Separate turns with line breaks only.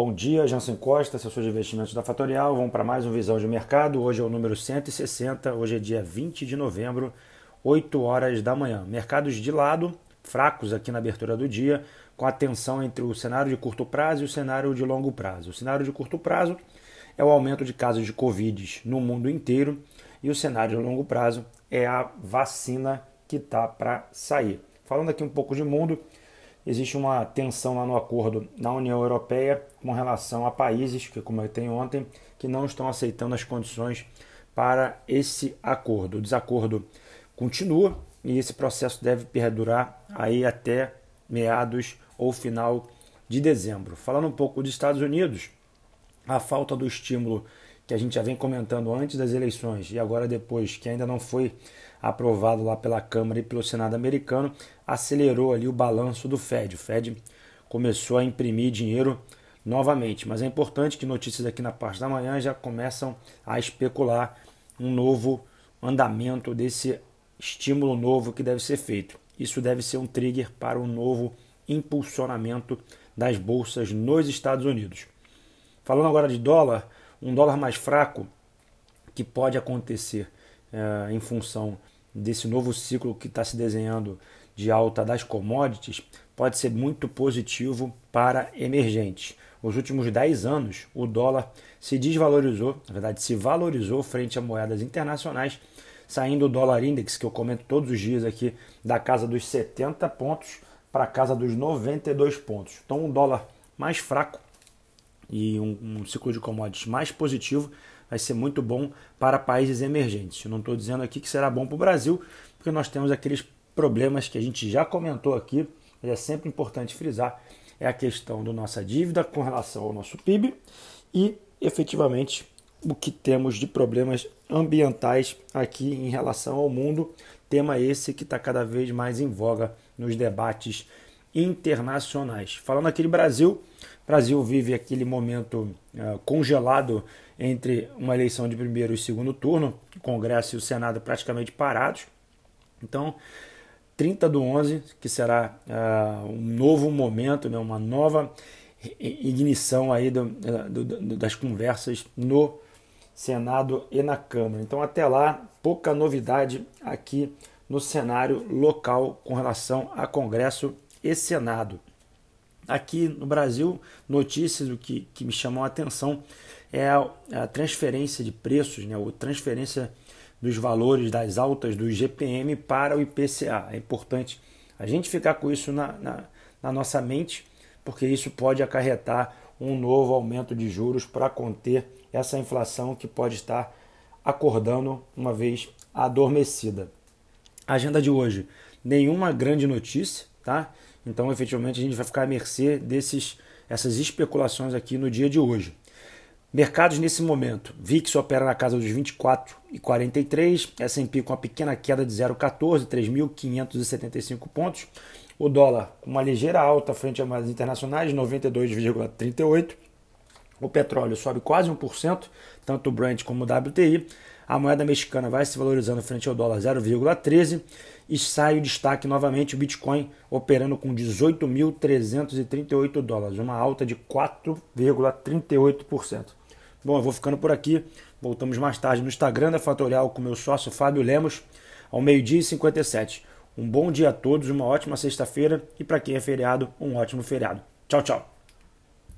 Bom dia, Jansen Costa, assessor de investimentos da Fatorial. Vamos para mais um Visão de Mercado. Hoje é o número 160, hoje é dia 20 de novembro, 8 horas da manhã. Mercados de lado, fracos aqui na abertura do dia, com a tensão entre o cenário de curto prazo e o cenário de longo prazo. O cenário de curto prazo é o aumento de casos de Covid no mundo inteiro e o cenário de longo prazo é a vacina que está para sair. Falando aqui um pouco de mundo, existe uma tensão lá no acordo na União Europeia com relação a países que, como eu tenho ontem, que não estão aceitando as condições para esse acordo. O desacordo continua e esse processo deve perdurar aí até meados ou final de dezembro. Falando um pouco dos Estados Unidos, a falta do estímulo que a gente já vem comentando antes das eleições e agora depois, que ainda não foi aprovado lá pela Câmara e pelo Senado americano, acelerou ali o balanço do Fed. O Fed começou a imprimir dinheiro novamente, mas é importante que notícias aqui na parte da manhã já começam a especular um novo andamento desse estímulo novo que deve ser feito. Isso deve ser um trigger para um novo impulsionamento das bolsas nos Estados Unidos. Falando agora de dólar, um dólar mais fraco que pode acontecer é, em função desse novo ciclo que está se desenhando de alta das commodities pode ser muito positivo para emergentes. Os últimos 10 anos, o dólar se desvalorizou, na verdade, se valorizou frente a moedas internacionais, saindo o dólar index, que eu comento todos os dias aqui, da casa dos 70 pontos para a casa dos 92 pontos. Então, um dólar mais fraco e um, um ciclo de commodities mais positivo vai ser muito bom para países emergentes. Eu não estou dizendo aqui que será bom para o Brasil, porque nós temos aqueles problemas que a gente já comentou aqui, mas é sempre importante frisar, é a questão da nossa dívida com relação ao nosso PIB e efetivamente o que temos de problemas ambientais aqui em relação ao mundo, tema esse que está cada vez mais em voga nos debates internacionais. Falando aqui de Brasil, Brasil vive aquele momento uh, congelado entre uma eleição de primeiro e segundo turno, o Congresso e o Senado praticamente parados. Então, 30 do 11, que será uh, um novo momento, né, uma nova ignição aí do, do, do, das conversas no Senado e na Câmara. Então, até lá, pouca novidade aqui no cenário local com relação a Congresso e Senado. Aqui no Brasil, notícias do que, que me chamam a atenção é a, a transferência de preços, né, a transferência dos valores das altas do GPM para o IPCA. É importante a gente ficar com isso na, na, na nossa mente, porque isso pode acarretar um novo aumento de juros para conter essa inflação que pode estar acordando uma vez adormecida. Agenda de hoje: nenhuma grande notícia, tá? Então, efetivamente, a gente vai ficar à mercê desses essas especulações aqui no dia de hoje. Mercados nesse momento, VIX opera na casa dos 24 e 43, S&P com uma pequena queda de 0,14, 3.575 pontos. O dólar com uma ligeira alta frente a moedas internacionais, 92,38. O petróleo sobe quase 1%, tanto o Brent como o WTI. A moeda mexicana vai se valorizando frente ao dólar 0,13 e sai o destaque novamente o Bitcoin operando com 18.338 dólares, uma alta de 4,38%. Bom, eu vou ficando por aqui. Voltamos mais tarde no Instagram da Fatorial com meu sócio Fábio Lemos, ao meio-dia e 57. Um bom dia a todos, uma ótima sexta-feira e para quem é feriado, um ótimo feriado. Tchau, tchau.